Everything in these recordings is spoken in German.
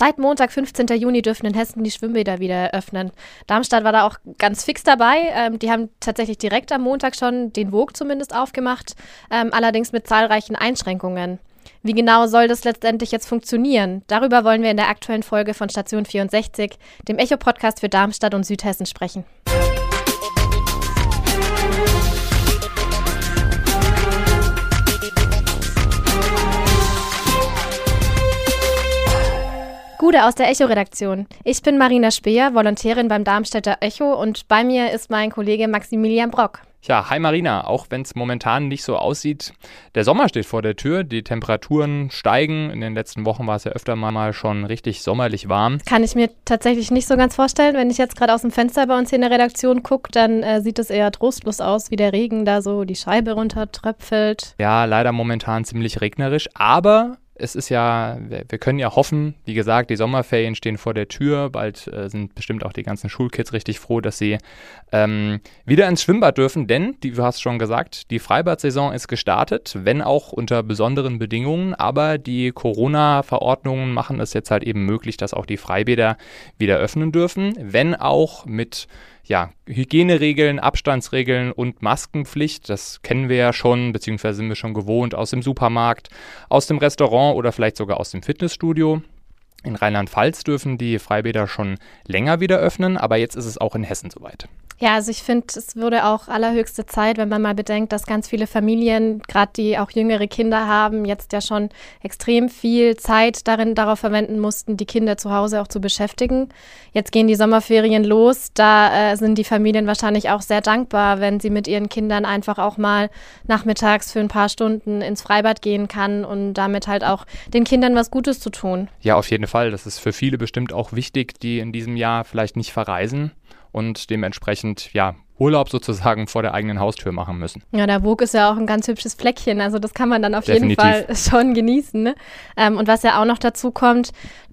Seit Montag, 15. Juni, dürfen in Hessen die Schwimmbäder wieder eröffnen. Darmstadt war da auch ganz fix dabei. Ähm, die haben tatsächlich direkt am Montag schon den Wog zumindest aufgemacht, ähm, allerdings mit zahlreichen Einschränkungen. Wie genau soll das letztendlich jetzt funktionieren? Darüber wollen wir in der aktuellen Folge von Station 64, dem Echo-Podcast für Darmstadt und Südhessen, sprechen. Gude aus der Echo-Redaktion. Ich bin Marina Speer, Volontärin beim Darmstädter Echo und bei mir ist mein Kollege Maximilian Brock. Ja, hi Marina, auch wenn es momentan nicht so aussieht, der Sommer steht vor der Tür, die Temperaturen steigen. In den letzten Wochen war es ja öfter mal schon richtig sommerlich warm. Kann ich mir tatsächlich nicht so ganz vorstellen. Wenn ich jetzt gerade aus dem Fenster bei uns hier in der Redaktion gucke, dann äh, sieht es eher trostlos aus, wie der Regen da so die Scheibe runter tröpfelt. Ja, leider momentan ziemlich regnerisch, aber es ist ja, wir können ja hoffen, wie gesagt, die Sommerferien stehen vor der Tür. Bald äh, sind bestimmt auch die ganzen Schulkids richtig froh, dass sie ähm, wieder ins Schwimmbad dürfen, denn, die, du hast schon gesagt, die Freibad-Saison ist gestartet, wenn auch unter besonderen Bedingungen. Aber die Corona-Verordnungen machen es jetzt halt eben möglich, dass auch die Freibäder wieder öffnen dürfen, wenn auch mit ja, Hygieneregeln, Abstandsregeln und Maskenpflicht, das kennen wir ja schon, beziehungsweise sind wir schon gewohnt aus dem Supermarkt, aus dem Restaurant oder vielleicht sogar aus dem Fitnessstudio. In Rheinland-Pfalz dürfen die Freibäder schon länger wieder öffnen, aber jetzt ist es auch in Hessen soweit. Ja, also ich finde, es würde auch allerhöchste Zeit, wenn man mal bedenkt, dass ganz viele Familien, gerade die auch jüngere Kinder haben, jetzt ja schon extrem viel Zeit darin darauf verwenden mussten, die Kinder zu Hause auch zu beschäftigen. Jetzt gehen die Sommerferien los. Da äh, sind die Familien wahrscheinlich auch sehr dankbar, wenn sie mit ihren Kindern einfach auch mal nachmittags für ein paar Stunden ins Freibad gehen kann und damit halt auch den Kindern was Gutes zu tun. Ja, auf jeden Fall. Das ist für viele bestimmt auch wichtig, die in diesem Jahr vielleicht nicht verreisen und dementsprechend ja Urlaub sozusagen vor der eigenen Haustür machen müssen. Ja, der Wog ist ja auch ein ganz hübsches Fleckchen, also das kann man dann auf Definitiv. jeden Fall schon genießen. Ne? Ähm, und was ja auch noch dazu kommt,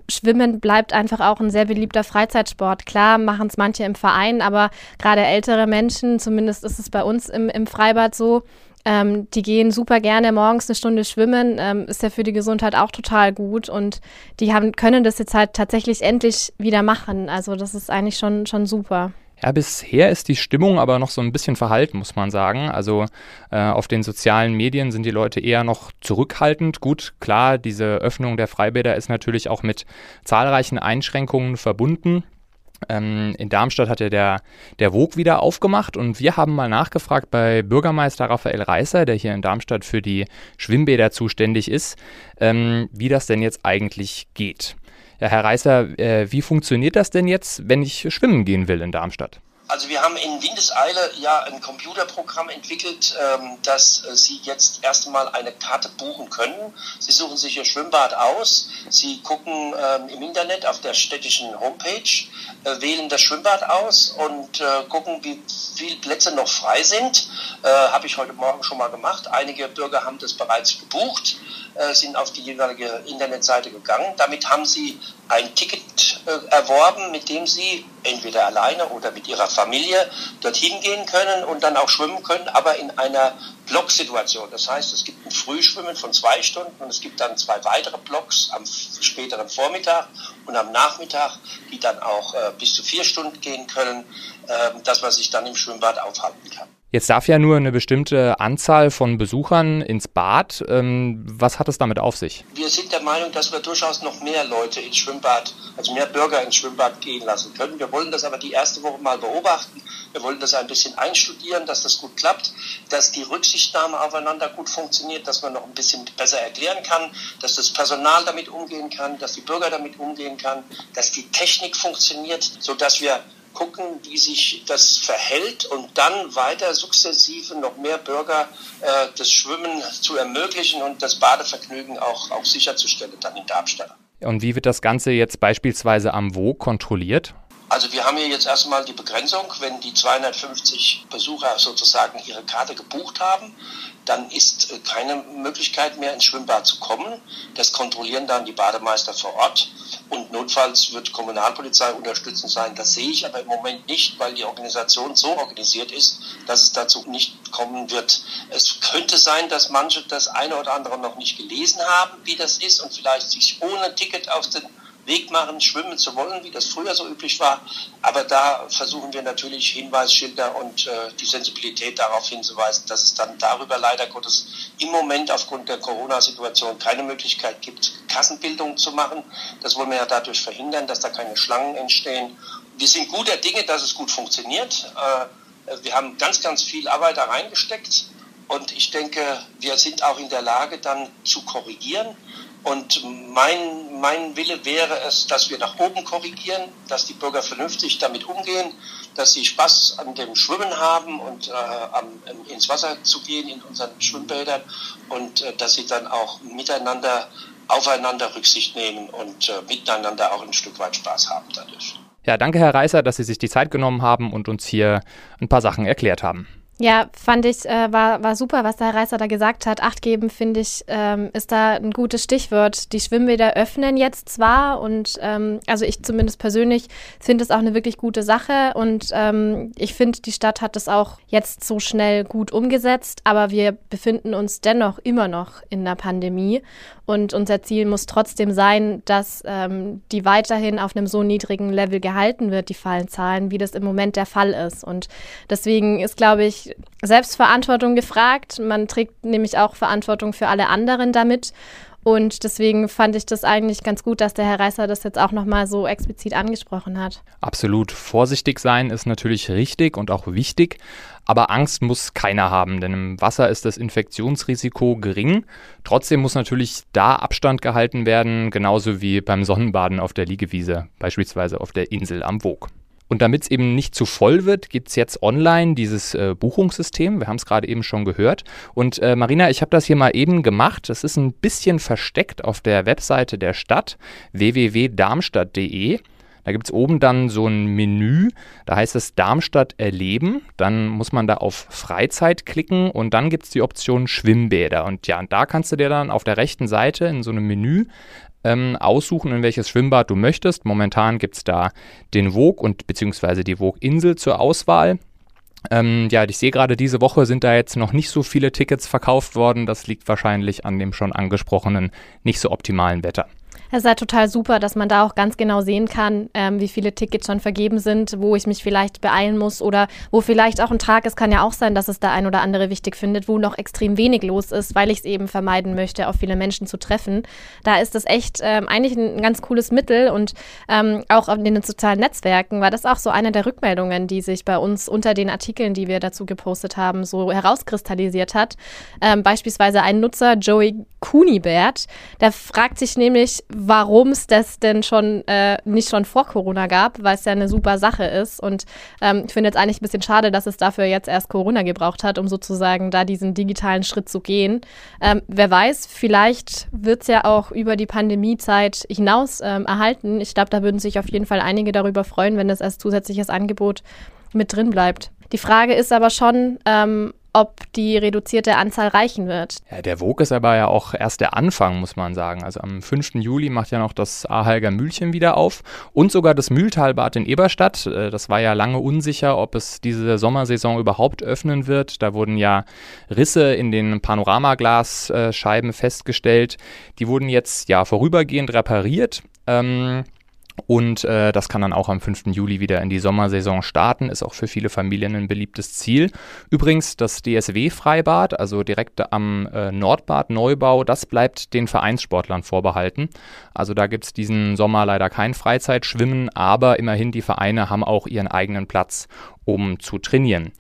Schwimmen bleibt einfach auch ein sehr beliebter Freizeitsport. Klar machen es manche im Verein, aber gerade ältere Menschen, zumindest ist es bei uns im, im Freibad so, ähm, die gehen super gerne morgens eine Stunde schwimmen, ähm, ist ja für die Gesundheit auch total gut und die haben, können das jetzt halt tatsächlich endlich wieder machen. Also das ist eigentlich schon, schon super. Ja, bisher ist die Stimmung aber noch so ein bisschen verhalten, muss man sagen. Also äh, auf den sozialen Medien sind die Leute eher noch zurückhaltend. Gut, klar, diese Öffnung der Freibäder ist natürlich auch mit zahlreichen Einschränkungen verbunden. Ähm, in Darmstadt hat ja der, der Wog wieder aufgemacht und wir haben mal nachgefragt bei Bürgermeister Raphael Reißer, der hier in Darmstadt für die Schwimmbäder zuständig ist, ähm, wie das denn jetzt eigentlich geht. Ja, Herr Reißer, äh, wie funktioniert das denn jetzt, wenn ich schwimmen gehen will in Darmstadt? Also wir haben in Windeseile ja ein Computerprogramm entwickelt, ähm, dass äh, Sie jetzt erstmal eine Karte buchen können. Sie suchen sich Ihr Schwimmbad aus, Sie gucken ähm, im Internet auf der städtischen Homepage, äh, wählen das Schwimmbad aus und äh, gucken, wie viele Plätze noch frei sind. Habe ich heute Morgen schon mal gemacht. Einige Bürger haben das bereits gebucht, sind auf die jeweilige Internetseite gegangen. Damit haben sie ein Ticket erworben, mit dem sie entweder alleine oder mit ihrer Familie dorthin gehen können und dann auch schwimmen können, aber in einer Blocksituation. Das heißt, es gibt ein Frühschwimmen von zwei Stunden und es gibt dann zwei weitere Blocks am späteren Vormittag und am Nachmittag, die dann auch äh, bis zu vier Stunden gehen können, äh, dass man sich dann im Schwimmbad aufhalten kann. Jetzt darf ja nur eine bestimmte Anzahl von Besuchern ins Bad. Ähm, was hat es damit auf sich? Wir sind der Meinung, dass wir durchaus noch mehr Leute ins Schwimmbad, also mehr Bürger ins Schwimmbad gehen lassen können. Wir wollen das aber die erste Woche mal beobachten. Wir wollen das ein bisschen einstudieren, dass das gut klappt, dass die Rücksichtnahme aufeinander gut funktioniert, dass man noch ein bisschen besser erklären kann, dass das Personal damit umgehen kann, dass die Bürger damit umgehen kann, dass die Technik funktioniert, sodass wir gucken, wie sich das verhält und dann weiter sukzessive noch mehr Bürger äh, das Schwimmen zu ermöglichen und das Badevergnügen auch, auch sicherzustellen dann in Darmstadt. Und wie wird das Ganze jetzt beispielsweise am WO kontrolliert? Also wir haben hier jetzt erstmal die Begrenzung, wenn die 250 Besucher sozusagen ihre Karte gebucht haben, dann ist äh, keine Möglichkeit mehr ins Schwimmbad zu kommen. Das kontrollieren dann die Bademeister vor Ort und notfalls wird Kommunalpolizei unterstützend sein. Das sehe ich aber im Moment nicht, weil die Organisation so organisiert ist, dass es dazu nicht kommen wird. Es könnte sein, dass manche das eine oder andere noch nicht gelesen haben, wie das ist und vielleicht sich ohne Ticket auf den Weg machen, schwimmen zu wollen, wie das früher so üblich war. Aber da versuchen wir natürlich Hinweisschilder und äh, die Sensibilität darauf hinzuweisen, dass es dann darüber leider Gottes im Moment aufgrund der Corona-Situation keine Möglichkeit gibt, Kassenbildung zu machen. Das wollen wir ja dadurch verhindern, dass da keine Schlangen entstehen. Wir sind guter Dinge, dass es gut funktioniert. Äh, wir haben ganz, ganz viel Arbeit da reingesteckt. Und ich denke, wir sind auch in der Lage, dann zu korrigieren. Und mein, mein Wille wäre es, dass wir nach oben korrigieren, dass die Bürger vernünftig damit umgehen, dass sie Spaß an dem Schwimmen haben und äh, am, ins Wasser zu gehen in unseren Schwimmbädern und äh, dass sie dann auch miteinander aufeinander Rücksicht nehmen und äh, miteinander auch ein Stück weit Spaß haben dadurch. Ja, danke Herr Reißer, dass Sie sich die Zeit genommen haben und uns hier ein paar Sachen erklärt haben. Ja, fand ich, äh, war, war super, was der Herr Reißer da gesagt hat. Acht geben, finde ich, ähm, ist da ein gutes Stichwort. Die Schwimmbäder öffnen jetzt zwar und ähm, also ich zumindest persönlich finde es auch eine wirklich gute Sache und ähm, ich finde, die Stadt hat es auch jetzt so schnell gut umgesetzt, aber wir befinden uns dennoch immer noch in der Pandemie und unser Ziel muss trotzdem sein, dass ähm, die weiterhin auf einem so niedrigen Level gehalten wird, die Fallenzahlen, wie das im Moment der Fall ist. Und deswegen ist, glaube ich, Selbstverantwortung gefragt. Man trägt nämlich auch Verantwortung für alle anderen damit. Und deswegen fand ich das eigentlich ganz gut, dass der Herr Reißer das jetzt auch nochmal so explizit angesprochen hat. Absolut. Vorsichtig sein ist natürlich richtig und auch wichtig. Aber Angst muss keiner haben, denn im Wasser ist das Infektionsrisiko gering. Trotzdem muss natürlich da Abstand gehalten werden, genauso wie beim Sonnenbaden auf der Liegewiese, beispielsweise auf der Insel am Wog. Und damit es eben nicht zu voll wird, gibt es jetzt online dieses äh, Buchungssystem. Wir haben es gerade eben schon gehört. Und äh, Marina, ich habe das hier mal eben gemacht. Das ist ein bisschen versteckt auf der Webseite der Stadt www.darmstadt.de. Da gibt es oben dann so ein Menü, da heißt es Darmstadt erleben. Dann muss man da auf Freizeit klicken und dann gibt es die Option Schwimmbäder. Und ja, und da kannst du dir dann auf der rechten Seite in so einem Menü ähm, aussuchen, in welches Schwimmbad du möchtest. Momentan gibt es da den Wog und beziehungsweise die Woginsel zur Auswahl. Ähm, ja, ich sehe gerade, diese Woche sind da jetzt noch nicht so viele Tickets verkauft worden. Das liegt wahrscheinlich an dem schon angesprochenen nicht so optimalen Wetter. Es ist halt total super, dass man da auch ganz genau sehen kann, ähm, wie viele Tickets schon vergeben sind, wo ich mich vielleicht beeilen muss oder wo vielleicht auch ein Tag, es kann ja auch sein, dass es da ein oder andere wichtig findet, wo noch extrem wenig los ist, weil ich es eben vermeiden möchte, auf viele Menschen zu treffen. Da ist das echt ähm, eigentlich ein ganz cooles Mittel und ähm, auch in den sozialen Netzwerken war das auch so eine der Rückmeldungen, die sich bei uns unter den Artikeln, die wir dazu gepostet haben, so herauskristallisiert hat. Ähm, beispielsweise ein Nutzer, Joey Kunibert, der fragt sich nämlich, warum es das denn schon äh, nicht schon vor Corona gab, weil es ja eine super Sache ist. Und ähm, ich finde jetzt eigentlich ein bisschen schade, dass es dafür jetzt erst Corona gebraucht hat, um sozusagen da diesen digitalen Schritt zu gehen. Ähm, wer weiß, vielleicht wird es ja auch über die Pandemiezeit hinaus ähm, erhalten. Ich glaube, da würden sich auf jeden Fall einige darüber freuen, wenn das als zusätzliches Angebot mit drin bleibt. Die Frage ist aber schon, ähm, ob die reduzierte Anzahl reichen wird. Ja, der Wog ist aber ja auch erst der Anfang, muss man sagen. Also am 5. Juli macht ja noch das Ahalger Mühlchen wieder auf und sogar das Mühltalbad in Eberstadt. Äh, das war ja lange unsicher, ob es diese Sommersaison überhaupt öffnen wird. Da wurden ja Risse in den Panoramaglasscheiben festgestellt. Die wurden jetzt ja vorübergehend repariert. Ähm, und äh, das kann dann auch am 5. Juli wieder in die Sommersaison starten, ist auch für viele Familien ein beliebtes Ziel. Übrigens, das DSW-Freibad, also direkt am äh, Nordbad Neubau, das bleibt den Vereinssportlern vorbehalten. Also da gibt es diesen Sommer leider kein Freizeitschwimmen, aber immerhin die Vereine haben auch ihren eigenen Platz, um zu trainieren.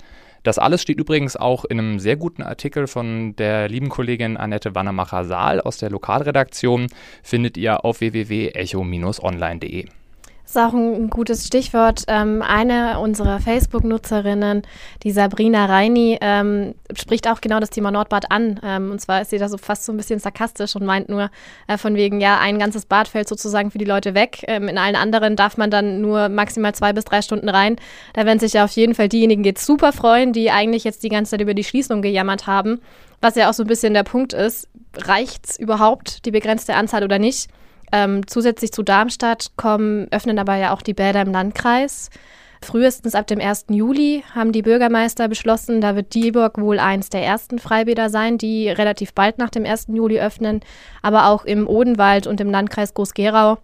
Das alles steht übrigens auch in einem sehr guten Artikel von der lieben Kollegin Annette Wannemacher-Saal aus der Lokalredaktion. Findet ihr auf www.echo-online.de. Das ist auch ein gutes Stichwort. Ähm, eine unserer Facebook-Nutzerinnen, die Sabrina Reini, ähm, spricht auch genau das Thema Nordbad an. Ähm, und zwar ist sie da so fast so ein bisschen sarkastisch und meint nur äh, von wegen, ja, ein ganzes Bad fällt sozusagen für die Leute weg. Ähm, in allen anderen darf man dann nur maximal zwei bis drei Stunden rein. Da werden sich ja auf jeden Fall diejenigen jetzt super freuen, die eigentlich jetzt die ganze Zeit über die Schließung gejammert haben. Was ja auch so ein bisschen der Punkt ist, reicht es überhaupt, die begrenzte Anzahl oder nicht? Ähm, zusätzlich zu Darmstadt kommen, öffnen aber ja auch die Bäder im Landkreis. Frühestens ab dem 1. Juli haben die Bürgermeister beschlossen, da wird Dieburg wohl eins der ersten Freibäder sein, die relativ bald nach dem 1. Juli öffnen. Aber auch im Odenwald und im Landkreis Groß-Gerau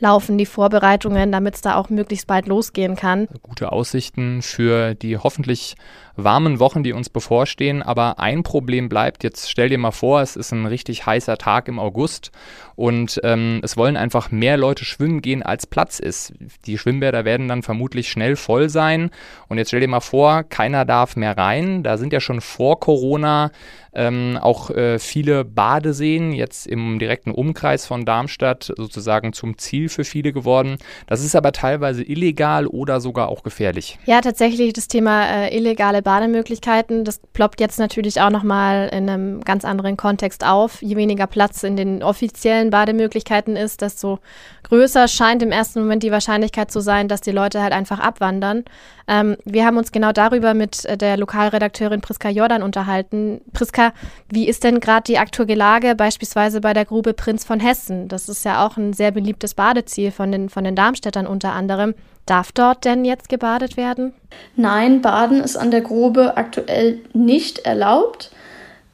laufen die Vorbereitungen, damit es da auch möglichst bald losgehen kann. Gute Aussichten für die hoffentlich warmen Wochen, die uns bevorstehen. Aber ein Problem bleibt. Jetzt stell dir mal vor, es ist ein richtig heißer Tag im August und ähm, es wollen einfach mehr Leute schwimmen gehen, als Platz ist. Die Schwimmbäder werden dann vermutlich schnell voll sein. Und jetzt stell dir mal vor, keiner darf mehr rein. Da sind ja schon vor Corona ähm, auch äh, viele Badeseen jetzt im direkten Umkreis von Darmstadt sozusagen zum Ziel für viele geworden. Das ist aber teilweise illegal oder sogar auch gefährlich. Ja, tatsächlich das Thema äh, illegale Bademöglichkeiten, das ploppt jetzt natürlich auch nochmal in einem ganz anderen Kontext auf. Je weniger Platz in den offiziellen Bademöglichkeiten ist, desto größer scheint im ersten Moment die Wahrscheinlichkeit zu sein, dass die Leute halt einfach abwandern. Ähm, wir haben uns genau darüber mit äh, der Lokalredakteurin Priska Jordan unterhalten. Priska, wie ist denn gerade die aktuelle Lage beispielsweise bei der Grube Prinz von Hessen? Das ist ja auch ein sehr beliebtes Badeziel von den, von den Darmstädtern unter anderem. Darf dort denn jetzt gebadet werden? Nein, Baden ist an der Grube aktuell nicht erlaubt.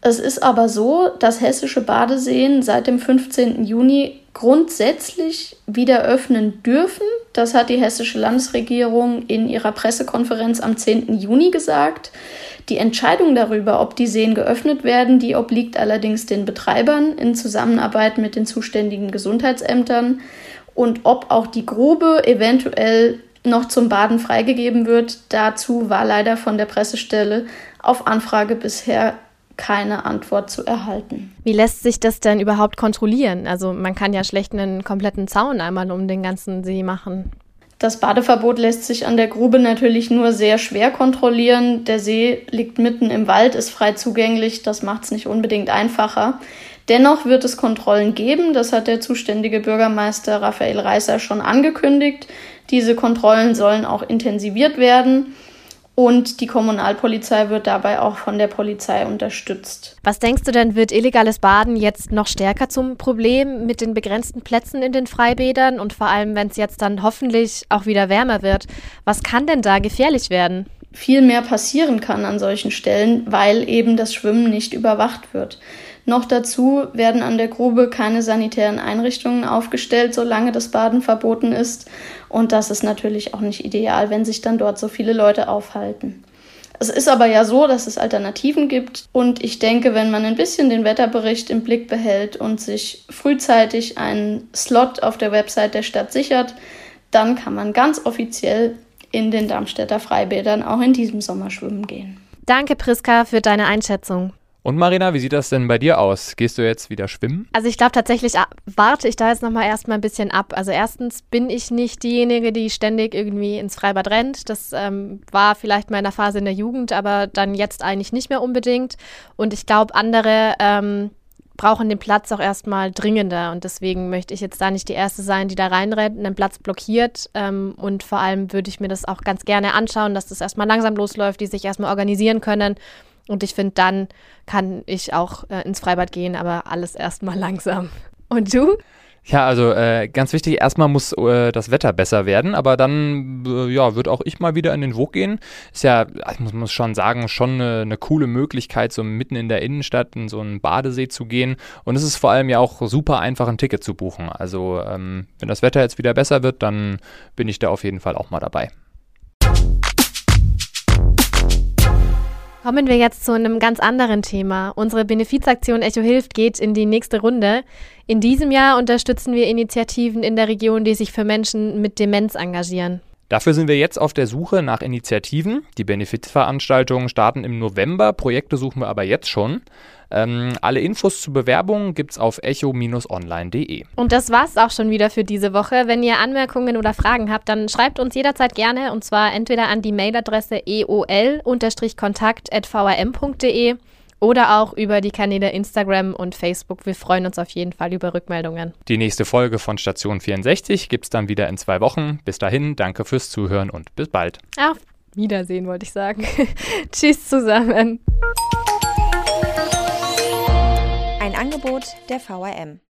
Es ist aber so, dass hessische Badeseen seit dem 15. Juni grundsätzlich wieder öffnen dürfen. Das hat die hessische Landesregierung in ihrer Pressekonferenz am 10. Juni gesagt. Die Entscheidung darüber, ob die Seen geöffnet werden, die obliegt allerdings den Betreibern in Zusammenarbeit mit den zuständigen Gesundheitsämtern. Und ob auch die Grube eventuell noch zum Baden freigegeben wird, dazu war leider von der Pressestelle auf Anfrage bisher keine Antwort zu erhalten. Wie lässt sich das denn überhaupt kontrollieren? Also man kann ja schlecht einen kompletten Zaun einmal um den ganzen See machen. Das Badeverbot lässt sich an der Grube natürlich nur sehr schwer kontrollieren. Der See liegt mitten im Wald, ist frei zugänglich, das macht es nicht unbedingt einfacher. Dennoch wird es Kontrollen geben, das hat der zuständige Bürgermeister Raphael Reißer schon angekündigt. Diese Kontrollen sollen auch intensiviert werden. Und die Kommunalpolizei wird dabei auch von der Polizei unterstützt. Was denkst du denn, wird illegales Baden jetzt noch stärker zum Problem mit den begrenzten Plätzen in den Freibädern und vor allem, wenn es jetzt dann hoffentlich auch wieder wärmer wird? Was kann denn da gefährlich werden? Viel mehr passieren kann an solchen Stellen, weil eben das Schwimmen nicht überwacht wird. Noch dazu werden an der Grube keine sanitären Einrichtungen aufgestellt, solange das Baden verboten ist. Und das ist natürlich auch nicht ideal, wenn sich dann dort so viele Leute aufhalten. Es ist aber ja so, dass es Alternativen gibt. Und ich denke, wenn man ein bisschen den Wetterbericht im Blick behält und sich frühzeitig einen Slot auf der Website der Stadt sichert, dann kann man ganz offiziell in den Darmstädter Freibädern auch in diesem Sommer schwimmen gehen. Danke, Priska, für deine Einschätzung. Und Marina, wie sieht das denn bei dir aus? Gehst du jetzt wieder schwimmen? Also ich glaube tatsächlich ah, warte ich da jetzt nochmal erstmal ein bisschen ab. Also erstens bin ich nicht diejenige, die ständig irgendwie ins Freibad rennt. Das ähm, war vielleicht mal in der Phase in der Jugend, aber dann jetzt eigentlich nicht mehr unbedingt. Und ich glaube, andere ähm, brauchen den Platz auch erstmal dringender. Und deswegen möchte ich jetzt da nicht die Erste sein, die da reinrennt und den Platz blockiert. Ähm, und vor allem würde ich mir das auch ganz gerne anschauen, dass das erstmal langsam losläuft, die sich erstmal organisieren können und ich finde, dann kann ich auch äh, ins Freibad gehen, aber alles erstmal langsam. Und du? Ja, also äh, ganz wichtig, erstmal muss äh, das Wetter besser werden, aber dann äh, ja, wird auch ich mal wieder in den Wog gehen. Ist ja, ich muss, muss schon sagen, schon eine, eine, coole Möglichkeit, so mitten in der Innenstadt in so einen Badesee zu gehen. Und es ist vor allem ja auch super einfach, ein Ticket zu buchen. Also ähm, wenn das Wetter jetzt wieder besser wird, dann bin ich da auf jeden Fall auch mal dabei. Kommen wir jetzt zu einem ganz anderen Thema. Unsere Benefizaktion Echo hilft geht in die nächste Runde. In diesem Jahr unterstützen wir Initiativen in der Region, die sich für Menschen mit Demenz engagieren. Dafür sind wir jetzt auf der Suche nach Initiativen. Die Benefizveranstaltungen starten im November, Projekte suchen wir aber jetzt schon. Ähm, alle Infos zu Bewerbungen gibt es auf echo-online.de. Und das war's auch schon wieder für diese Woche. Wenn ihr Anmerkungen oder Fragen habt, dann schreibt uns jederzeit gerne und zwar entweder an die Mailadresse eol-kontakt.vrm.de oder auch über die Kanäle Instagram und Facebook. Wir freuen uns auf jeden Fall über Rückmeldungen. Die nächste Folge von Station 64 gibt es dann wieder in zwei Wochen. Bis dahin, danke fürs Zuhören und bis bald. Auf Wiedersehen, wollte ich sagen. Tschüss zusammen. Ein Angebot der VRM.